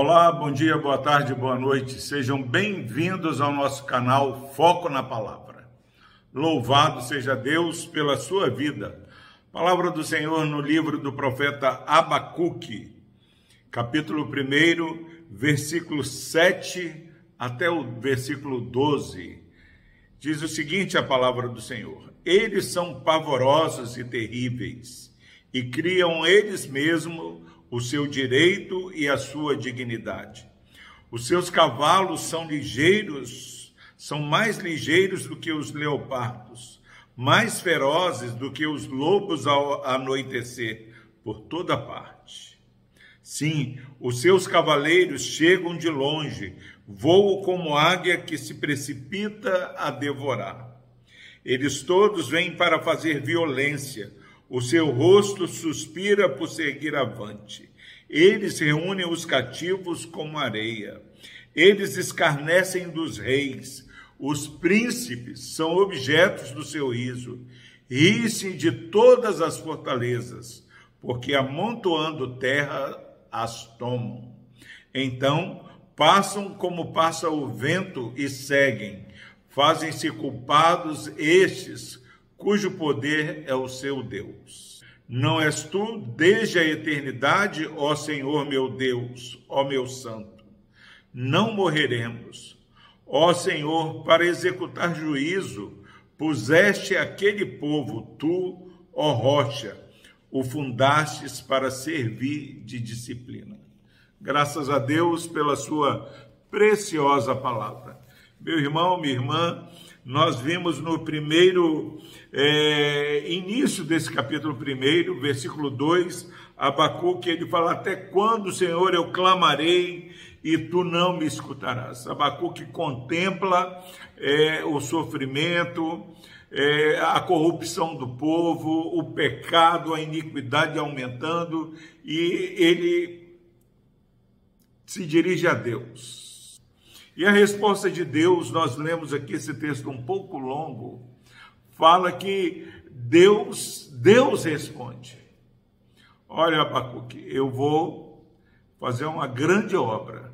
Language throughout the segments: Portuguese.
Olá, bom dia, boa tarde, boa noite. Sejam bem-vindos ao nosso canal Foco na Palavra. Louvado seja Deus pela sua vida. Palavra do Senhor no livro do profeta Abacuque, capítulo 1, versículo 7 até o versículo 12. Diz o seguinte a palavra do Senhor: Eles são pavorosos e terríveis, e criam eles mesmos o seu direito e a sua dignidade. Os seus cavalos são ligeiros, são mais ligeiros do que os leopardos, mais ferozes do que os lobos ao anoitecer, por toda parte. Sim, os seus cavaleiros chegam de longe, voam como águia que se precipita a devorar. Eles todos vêm para fazer violência, o seu rosto suspira por seguir avante. Eles reúnem os cativos como areia. Eles escarnecem dos reis. Os príncipes são objetos do seu riso. Riem-se de todas as fortalezas, porque amontoando terra as tomam. Então passam como passa o vento e seguem. Fazem-se culpados estes cujo poder é o seu Deus. Não és tu desde a eternidade, ó Senhor meu Deus, ó meu Santo. Não morreremos. Ó Senhor, para executar juízo, puseste aquele povo, tu, ó rocha, o fundastes para servir de disciplina. Graças a Deus pela sua preciosa palavra. Meu irmão, minha irmã, nós vimos no primeiro é, início desse capítulo primeiro, versículo 2, Abacuque, ele fala, até quando, Senhor, eu clamarei e tu não me escutarás. Abacuque contempla é, o sofrimento, é, a corrupção do povo, o pecado, a iniquidade aumentando, e ele se dirige a Deus. E a resposta de Deus, nós lemos aqui esse texto um pouco longo, fala que Deus, Deus responde. Olha, Abacuque, eu vou fazer uma grande obra.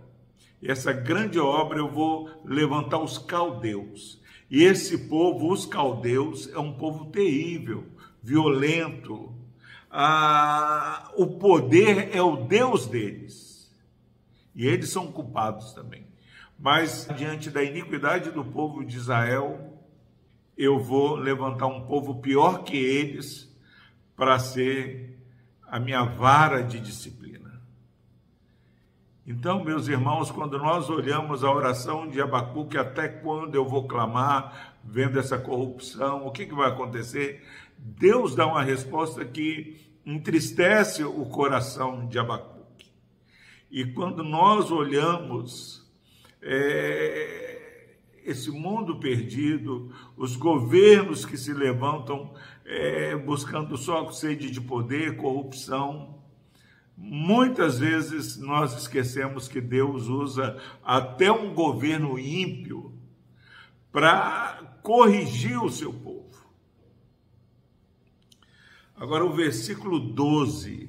E essa grande obra eu vou levantar os caldeus. E esse povo, os caldeus, é um povo terrível, violento. Ah, o poder é o Deus deles. E eles são culpados também. Mas diante da iniquidade do povo de Israel, eu vou levantar um povo pior que eles para ser a minha vara de disciplina. Então, meus irmãos, quando nós olhamos a oração de Abacuque, até quando eu vou clamar, vendo essa corrupção, o que, que vai acontecer? Deus dá uma resposta que entristece o coração de Abacuque. E quando nós olhamos é, esse mundo perdido, os governos que se levantam é, buscando só sede de poder, corrupção. Muitas vezes nós esquecemos que Deus usa até um governo ímpio para corrigir o seu povo. Agora, o versículo 12,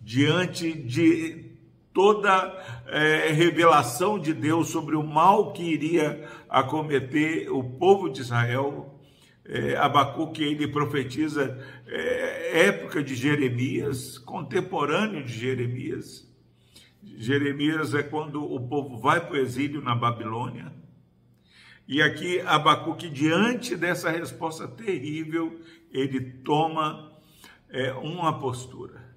diante de toda é, revelação de Deus sobre o mal que iria acometer o povo de Israel. É, Abacuque ele profetiza é, época de Jeremias, contemporâneo de Jeremias. Jeremias é quando o povo vai para o exílio na Babilônia. E aqui Abacuque, diante dessa resposta terrível, ele toma é, uma postura.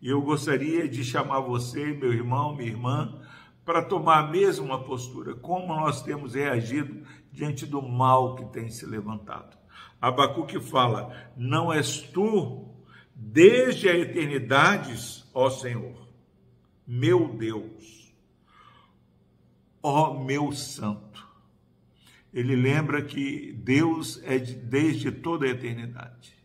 E eu gostaria de chamar você, meu irmão, minha irmã, para tomar a mesma postura, como nós temos reagido diante do mal que tem se levantado. Abacuque fala: Não és tu, desde a eternidade, ó Senhor, meu Deus, ó meu Santo. Ele lembra que Deus é de, desde toda a eternidade.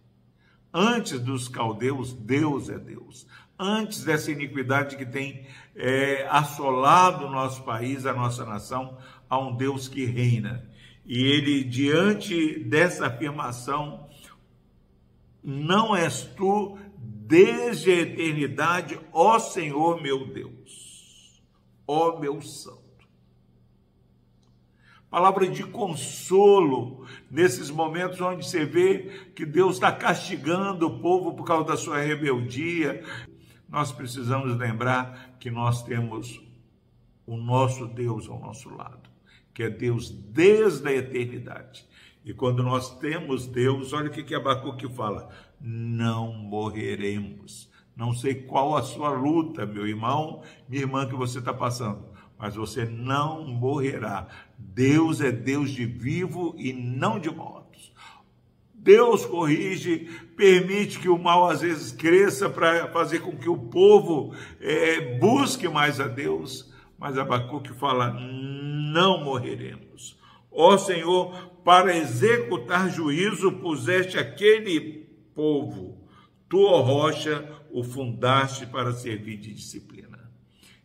Antes dos caldeus, Deus é Deus. Antes dessa iniquidade que tem é, assolado o nosso país, a nossa nação, há um Deus que reina. E ele, diante dessa afirmação, não és tu desde a eternidade, ó Senhor meu Deus. ó meu santo. Palavra de consolo nesses momentos onde você vê que Deus está castigando o povo por causa da sua rebeldia. Nós precisamos lembrar que nós temos o nosso Deus ao nosso lado, que é Deus desde a eternidade. E quando nós temos Deus, olha o que, que Abacuque fala: não morreremos. Não sei qual a sua luta, meu irmão, minha irmã, que você está passando, mas você não morrerá. Deus é Deus de vivo e não de mortos. Deus corrige, permite que o mal às vezes cresça para fazer com que o povo é, busque mais a Deus, mas Abacuque fala: não morreremos. Ó Senhor, para executar juízo puseste aquele povo, tu, ó rocha, o fundaste para servir de disciplina.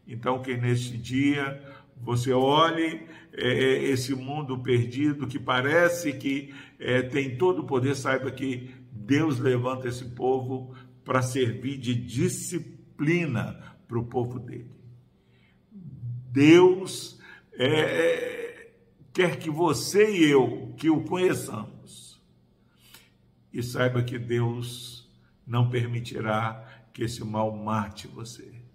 Então, que neste dia você olhe é, esse mundo perdido que parece que é, tem todo o poder, saiba que Deus levanta esse povo para servir de disciplina para o povo dele. Deus é, é, quer que você e eu, que o conheçamos, e saiba que Deus não permitirá que esse mal mate você.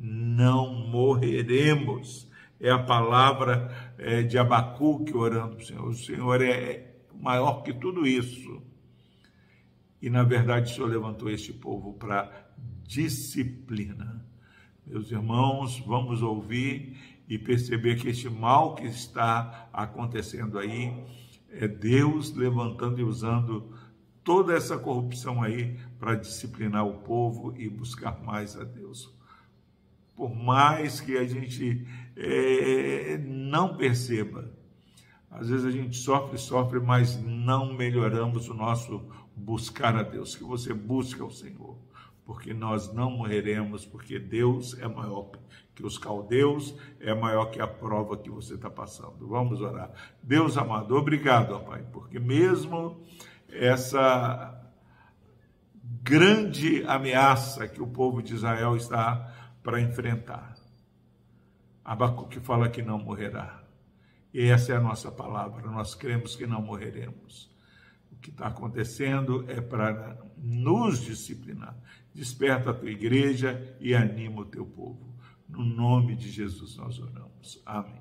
Não morreremos. É a palavra é, de Abacuque orando para o Senhor. O Senhor é maior que tudo isso. E, na verdade, o Senhor levantou este povo para disciplina. Meus irmãos, vamos ouvir e perceber que este mal que está acontecendo aí é Deus levantando e usando toda essa corrupção aí para disciplinar o povo e buscar mais a Deus. Por mais que a gente é, não perceba, às vezes a gente sofre, sofre, mas não melhoramos o nosso buscar a Deus. Que você busque ao Senhor, porque nós não morreremos, porque Deus é maior que os caldeus, é maior que a prova que você está passando. Vamos orar. Deus amado, obrigado, ó Pai, porque mesmo essa grande ameaça que o povo de Israel está para enfrentar. Abacuque fala que não morrerá. E essa é a nossa palavra. Nós cremos que não morreremos. O que está acontecendo é para nos disciplinar. Desperta a tua igreja e anima o teu povo. No nome de Jesus nós oramos. Amém.